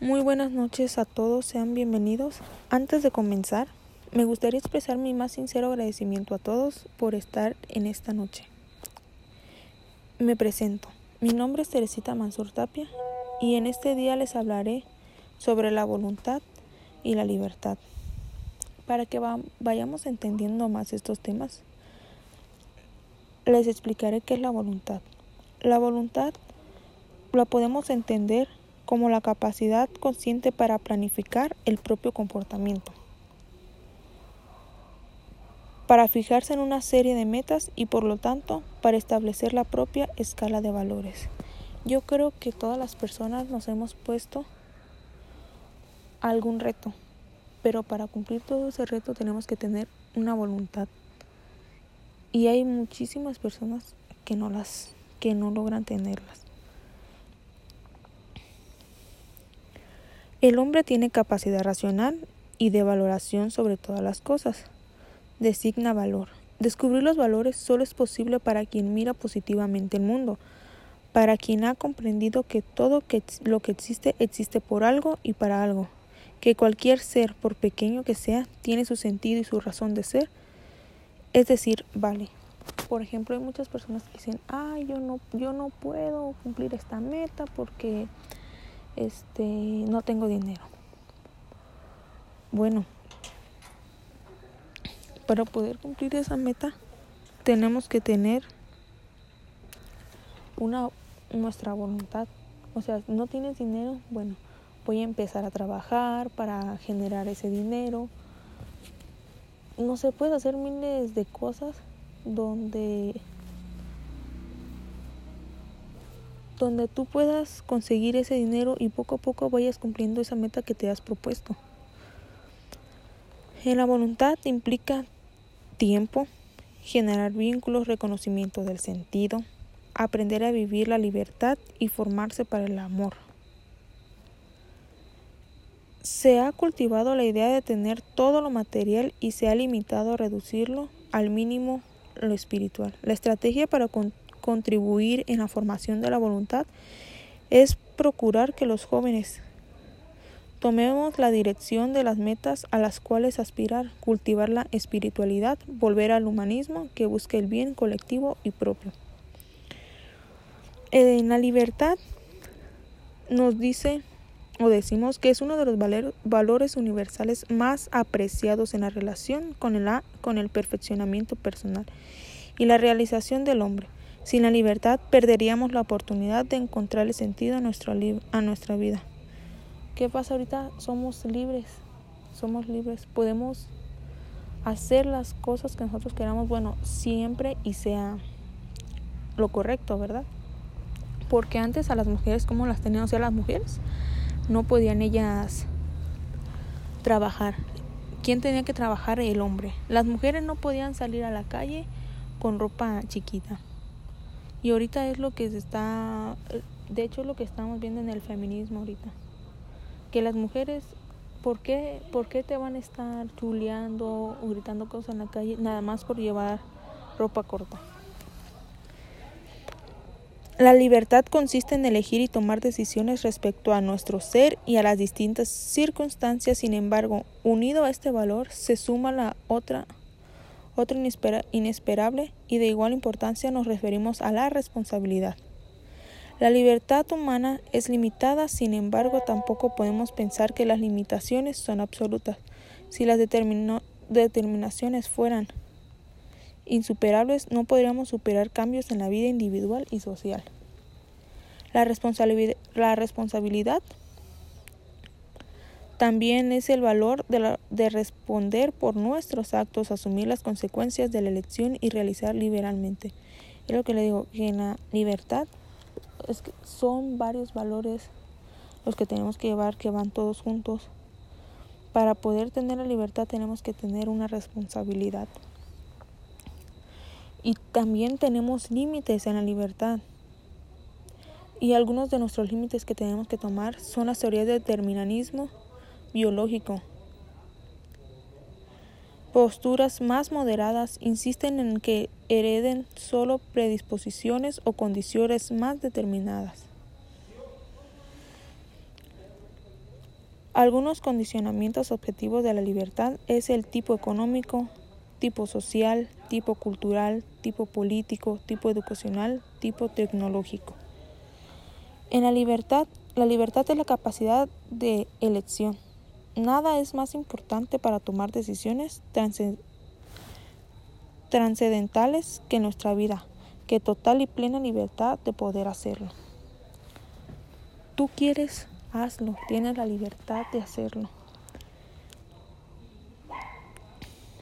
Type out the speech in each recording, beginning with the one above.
Muy buenas noches a todos, sean bienvenidos. Antes de comenzar, me gustaría expresar mi más sincero agradecimiento a todos por estar en esta noche. Me presento. Mi nombre es Teresita Mansur Tapia y en este día les hablaré sobre la voluntad y la libertad. Para que vayamos entendiendo más estos temas, les explicaré qué es la voluntad. La voluntad la podemos entender como la capacidad consciente para planificar el propio comportamiento, para fijarse en una serie de metas y por lo tanto para establecer la propia escala de valores. Yo creo que todas las personas nos hemos puesto algún reto, pero para cumplir todo ese reto tenemos que tener una voluntad. Y hay muchísimas personas que no las que no logran tenerlas. El hombre tiene capacidad racional y de valoración sobre todas las cosas. Designa valor. Descubrir los valores solo es posible para quien mira positivamente el mundo, para quien ha comprendido que todo lo que existe existe por algo y para algo, que cualquier ser, por pequeño que sea, tiene su sentido y su razón de ser, es decir, vale. Por ejemplo, hay muchas personas que dicen, ay, yo no, yo no puedo cumplir esta meta porque este, no tengo dinero. Bueno, para poder cumplir esa meta tenemos que tener una nuestra voluntad. O sea, no tienes dinero, bueno, voy a empezar a trabajar para generar ese dinero. No se puede hacer miles de cosas donde donde tú puedas conseguir ese dinero y poco a poco vayas cumpliendo esa meta que te has propuesto. En la voluntad implica tiempo, generar vínculos, reconocimiento del sentido, aprender a vivir la libertad y formarse para el amor. Se ha cultivado la idea de tener todo lo material y se ha limitado a reducirlo al mínimo lo espiritual. La estrategia para contribuir en la formación de la voluntad es procurar que los jóvenes tomemos la dirección de las metas a las cuales aspirar, cultivar la espiritualidad, volver al humanismo que busque el bien colectivo y propio. En la libertad nos dice o decimos que es uno de los valores universales más apreciados en la relación con el, con el perfeccionamiento personal y la realización del hombre. Sin la libertad perderíamos la oportunidad de encontrarle sentido a nuestra, a nuestra vida. ¿Qué pasa ahorita? Somos libres, somos libres, podemos hacer las cosas que nosotros queramos, bueno, siempre y sea lo correcto, ¿verdad? Porque antes a las mujeres, como las tenían? O sea, las mujeres no podían ellas trabajar. ¿Quién tenía que trabajar? El hombre. Las mujeres no podían salir a la calle con ropa chiquita. Y ahorita es lo que se está, de hecho lo que estamos viendo en el feminismo ahorita. Que las mujeres, ¿por qué, ¿por qué te van a estar chuleando o gritando cosas en la calle nada más por llevar ropa corta? La libertad consiste en elegir y tomar decisiones respecto a nuestro ser y a las distintas circunstancias. Sin embargo, unido a este valor se suma la otra otro inesperable y de igual importancia nos referimos a la responsabilidad. La libertad humana es limitada, sin embargo tampoco podemos pensar que las limitaciones son absolutas. Si las determinaciones fueran insuperables, no podríamos superar cambios en la vida individual y social. La, la responsabilidad también es el valor de, responder por nuestros actos, asumir las consecuencias de la elección y realizar liberalmente. Es lo que le digo, que en la libertad es que son varios valores los que tenemos que llevar, que van todos juntos. Para poder tener la libertad tenemos que tener una responsabilidad. Y también tenemos límites en la libertad. Y algunos de nuestros límites que tenemos que tomar son las teorías de determinismo, biológico. Posturas más moderadas insisten en que hereden solo predisposiciones o condiciones más determinadas. Algunos condicionamientos objetivos de la libertad es el tipo económico, tipo social, tipo cultural, tipo político, tipo educacional, tipo tecnológico. En la libertad, la libertad es la capacidad de elección. Nada es más importante para tomar decisiones trascendentales que nuestra vida, que total y plena libertad de poder hacerlo. Tú quieres, hazlo, tienes la libertad de hacerlo.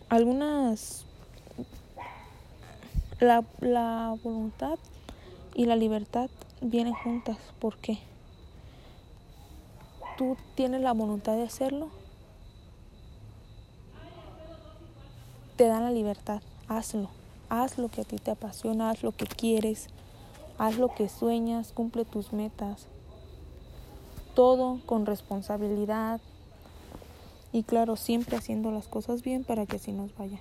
Algunas la, la voluntad y la libertad vienen juntas. ¿Por qué? Tú tienes la voluntad de hacerlo. Te dan la libertad. Hazlo. Haz lo que a ti te apasiona. Haz lo que quieres. Haz lo que sueñas. Cumple tus metas. Todo con responsabilidad. Y claro, siempre haciendo las cosas bien para que así nos vaya.